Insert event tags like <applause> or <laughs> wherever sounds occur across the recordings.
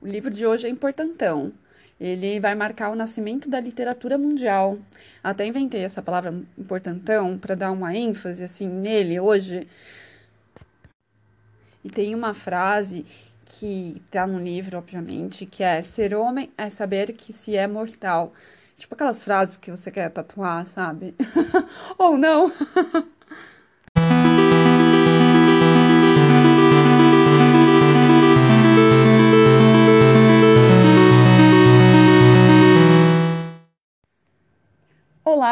O livro de hoje é importantão. Ele vai marcar o nascimento da literatura mundial. Até inventei essa palavra importantão para dar uma ênfase assim nele hoje. E tem uma frase que está no livro, obviamente, que é ser homem é saber que se é mortal. Tipo aquelas frases que você quer tatuar, sabe? <laughs> Ou não. <laughs>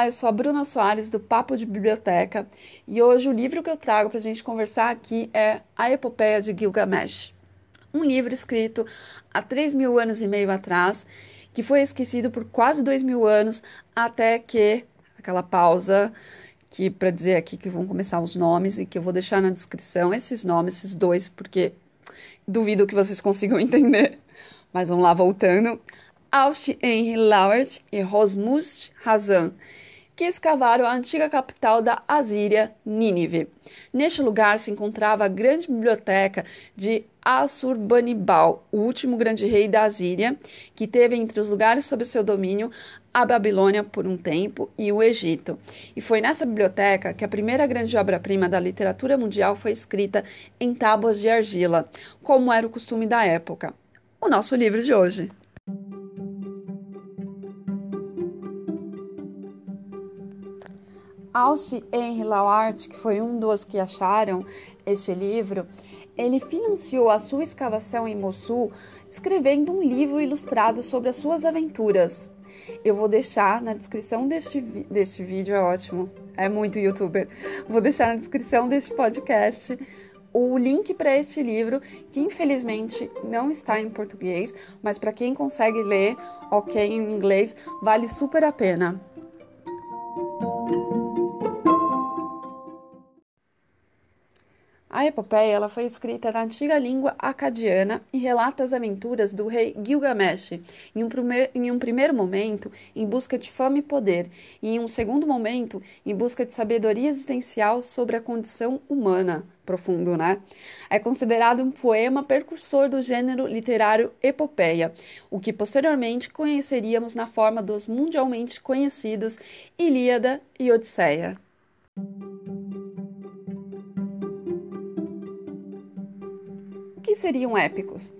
Eu sou a Bruna Soares do Papo de Biblioteca e hoje o livro que eu trago para a gente conversar aqui é A Epopeia de Gilgamesh. Um livro escrito há 3 mil anos e meio atrás, que foi esquecido por quase 2 mil anos, até que aquela pausa que para dizer aqui que vão começar os nomes e que eu vou deixar na descrição esses nomes, esses dois, porque duvido que vocês consigam <laughs> entender. Mas vamos lá, voltando. Alst Henry Lauert e Rosmust Hazan, que escavaram a antiga capital da Assíria, Nínive. Neste lugar se encontrava a grande biblioteca de Assurbanipal, o último grande rei da Assíria, que teve entre os lugares sob seu domínio a Babilônia por um tempo e o Egito. E foi nessa biblioteca que a primeira grande obra-prima da literatura mundial foi escrita em tábuas de argila, como era o costume da época. O nosso livro de hoje. Alst Henry Lauart, que foi um dos que acharam este livro, ele financiou a sua escavação em Mossul escrevendo um livro ilustrado sobre as suas aventuras. Eu vou deixar na descrição deste, deste vídeo, é ótimo, é muito youtuber. Vou deixar na descrição deste podcast o link para este livro, que infelizmente não está em português, mas para quem consegue ler, ok, em inglês, vale super a pena. A epopeia ela foi escrita na antiga língua acadiana e relata as aventuras do rei Gilgamesh, em um, primeir, em um primeiro momento em busca de fama e poder, e em um segundo momento em busca de sabedoria existencial sobre a condição humana. Profundo, né? É considerado um poema precursor do gênero literário epopeia, o que posteriormente conheceríamos na forma dos mundialmente conhecidos Ilíada e Odisseia. Seriam épicos?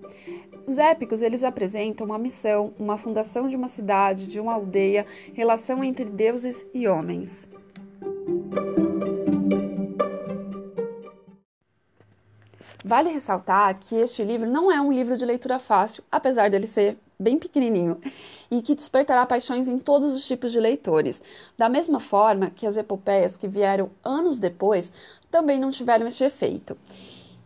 Os épicos, eles apresentam uma missão, uma fundação de uma cidade, de uma aldeia, relação entre deuses e homens. Vale ressaltar que este livro não é um livro de leitura fácil, apesar dele ser bem pequenininho, e que despertará paixões em todos os tipos de leitores. Da mesma forma que as epopeias que vieram anos depois também não tiveram este efeito.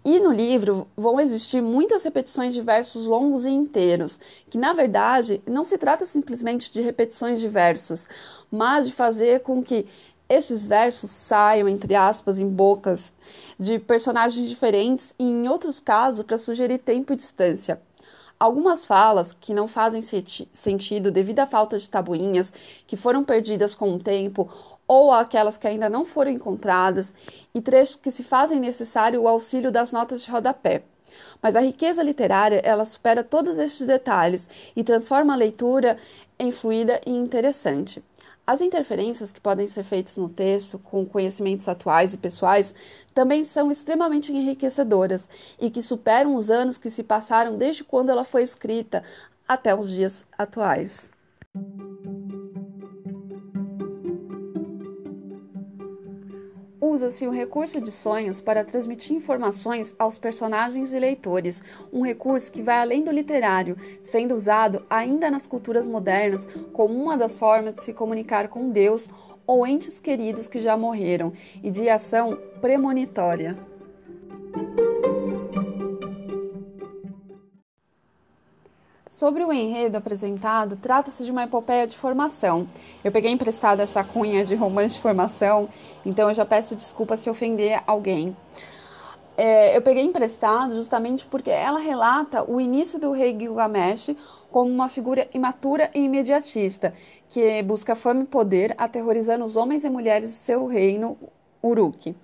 E no livro vão existir muitas repetições de versos longos e inteiros, que na verdade não se trata simplesmente de repetições de versos, mas de fazer com que esses versos saiam, entre aspas, em bocas de personagens diferentes e, em outros casos, para sugerir tempo e distância. Algumas falas que não fazem sentido devido à falta de tabuinhas, que foram perdidas com o tempo, ou aquelas que ainda não foram encontradas, e trechos que se fazem necessário o auxílio das notas de rodapé. Mas a riqueza literária, ela supera todos estes detalhes e transforma a leitura em fluida e interessante. As interferências que podem ser feitas no texto com conhecimentos atuais e pessoais também são extremamente enriquecedoras e que superam os anos que se passaram desde quando ela foi escrita até os dias atuais. Usa-se o recurso de sonhos para transmitir informações aos personagens e leitores, um recurso que vai além do literário, sendo usado ainda nas culturas modernas como uma das formas de se comunicar com Deus ou entes queridos que já morreram e de ação premonitória. Sobre o enredo apresentado, trata-se de uma epopeia de formação. Eu peguei emprestado essa cunha de romance de formação, então eu já peço desculpa se ofender alguém. É, eu peguei emprestado justamente porque ela relata o início do rei Gilgamesh como uma figura imatura e imediatista, que busca fama e poder, aterrorizando os homens e mulheres de seu reino, Uruk.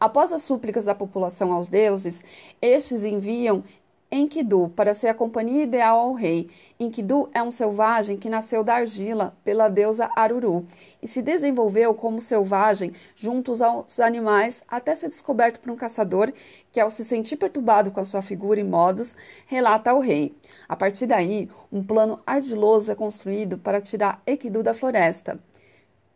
Após as súplicas da população aos deuses, estes enviam Enkidu, para ser a companhia ideal ao rei. Enkidu é um selvagem que nasceu da argila pela deusa Aruru e se desenvolveu como selvagem junto aos animais até ser descoberto por um caçador que, ao se sentir perturbado com a sua figura e modos, relata ao rei. A partir daí, um plano ardiloso é construído para tirar Enkidu da floresta.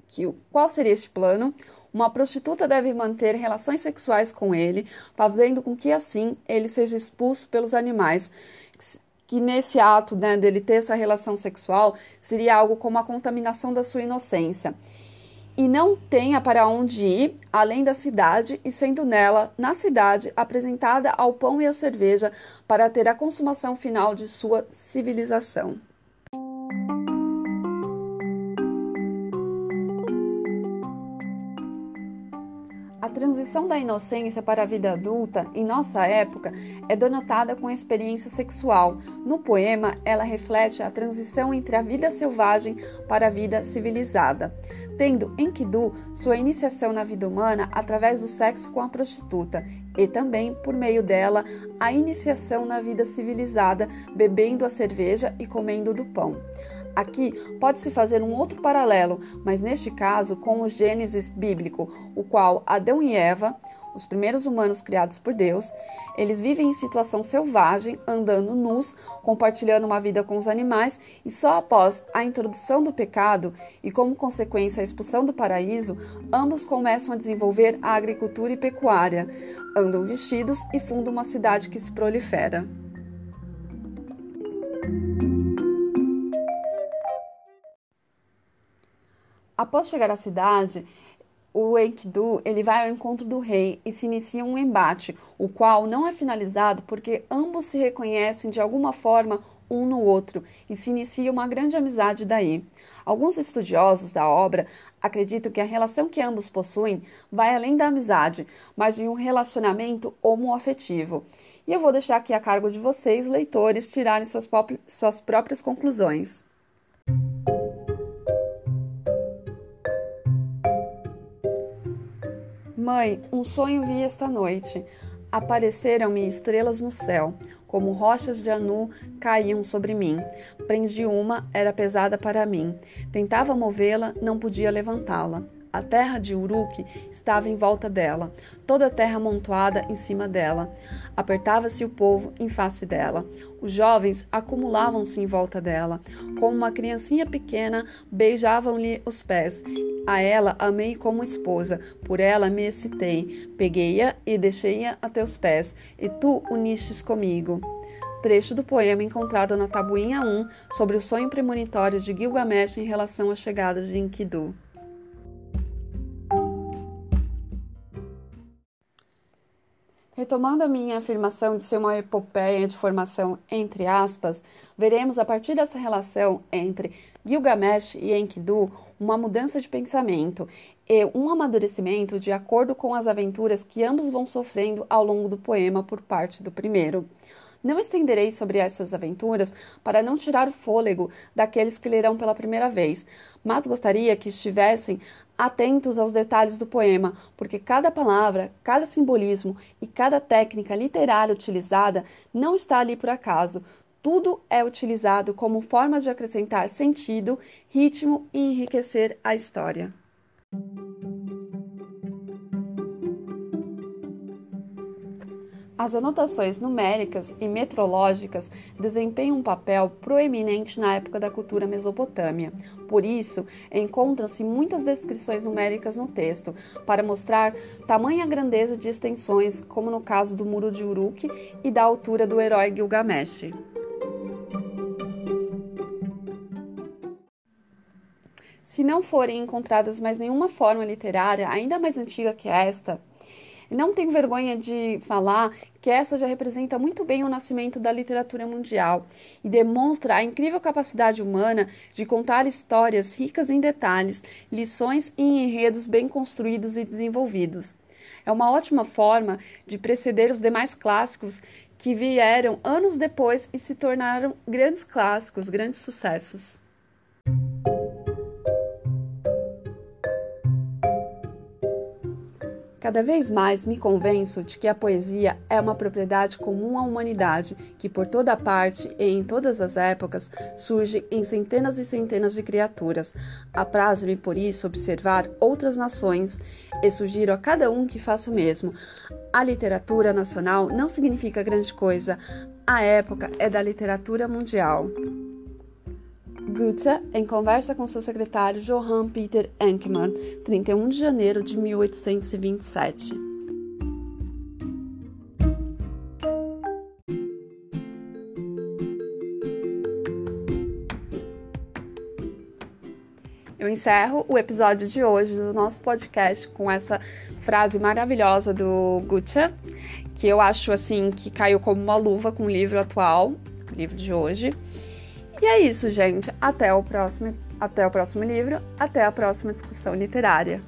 Que, qual seria este plano? Uma prostituta deve manter relações sexuais com ele, fazendo com que assim ele seja expulso pelos animais. Que nesse ato né, dele ter essa relação sexual seria algo como a contaminação da sua inocência. E não tenha para onde ir além da cidade, e sendo nela, na cidade, apresentada ao pão e à cerveja para ter a consumação final de sua civilização. Transição da inocência para a vida adulta, em nossa época, é denotada com a experiência sexual. No poema, ela reflete a transição entre a vida selvagem para a vida civilizada, tendo Enkidu sua iniciação na vida humana através do sexo com a prostituta e também, por meio dela, a iniciação na vida civilizada, bebendo a cerveja e comendo do pão. Aqui pode-se fazer um outro paralelo, mas neste caso com o Gênesis bíblico, o qual Adão e Eva, os primeiros humanos criados por Deus, eles vivem em situação selvagem, andando nus, compartilhando uma vida com os animais, e só após a introdução do pecado e como consequência a expulsão do paraíso, ambos começam a desenvolver a agricultura e pecuária, andam vestidos e fundam uma cidade que se prolifera. Após chegar à cidade, o Enkidu ele vai ao encontro do rei e se inicia um embate, o qual não é finalizado porque ambos se reconhecem de alguma forma um no outro e se inicia uma grande amizade daí. Alguns estudiosos da obra acreditam que a relação que ambos possuem vai além da amizade, mas de um relacionamento homoafetivo. E eu vou deixar aqui a cargo de vocês, leitores, tirarem suas, suas próprias conclusões. Mãe, um sonho vi esta noite. Apareceram-me estrelas no céu, como rochas de anu caíam sobre mim. Prendi uma, era pesada para mim. Tentava movê-la, não podia levantá-la. A terra de Uruk estava em volta dela, toda a terra amontoada em cima dela. Apertava-se o povo em face dela. Os jovens acumulavam-se em volta dela. Como uma criancinha pequena, beijavam-lhe os pés. A ela amei como esposa, por ela me excitei. Peguei-a e deixei-a a teus pés, e tu unistes comigo trecho do poema encontrado na tabuinha 1 sobre o sonho premonitório de Gilgamesh em relação à chegada de Enkidu. Retomando a minha afirmação de ser uma epopeia de formação entre aspas, veremos a partir dessa relação entre Gilgamesh e Enkidu uma mudança de pensamento e um amadurecimento de acordo com as aventuras que ambos vão sofrendo ao longo do poema por parte do primeiro. Não estenderei sobre essas aventuras para não tirar o fôlego daqueles que lerão pela primeira vez, mas gostaria que estivessem atentos aos detalhes do poema, porque cada palavra, cada simbolismo e cada técnica literária utilizada não está ali por acaso. Tudo é utilizado como forma de acrescentar sentido, ritmo e enriquecer a história. As anotações numéricas e metrológicas desempenham um papel proeminente na época da cultura mesopotâmia. Por isso, encontram-se muitas descrições numéricas no texto, para mostrar tamanha grandeza de extensões, como no caso do Muro de Uruk e da altura do herói Gilgamesh. Se não forem encontradas mais nenhuma forma literária ainda mais antiga que esta, não tenho vergonha de falar que essa já representa muito bem o nascimento da literatura mundial e demonstra a incrível capacidade humana de contar histórias ricas em detalhes, lições e enredos bem construídos e desenvolvidos. É uma ótima forma de preceder os demais clássicos que vieram anos depois e se tornaram grandes clássicos, grandes sucessos. Cada vez mais me convenço de que a poesia é uma propriedade comum à humanidade, que por toda parte e em todas as épocas surge em centenas e centenas de criaturas. Apraz-me, por isso, observar outras nações e sugiro a cada um que faça o mesmo. A literatura nacional não significa grande coisa, a época é da literatura mundial. Goethe, em conversa com seu secretário Johann Peter Enkmann, 31 de janeiro de 1827. Eu encerro o episódio de hoje do nosso podcast com essa frase maravilhosa do Goethe, que eu acho assim que caiu como uma luva com o livro atual, o livro de hoje. E é isso, gente. Até o próximo, até o próximo livro, até a próxima discussão literária.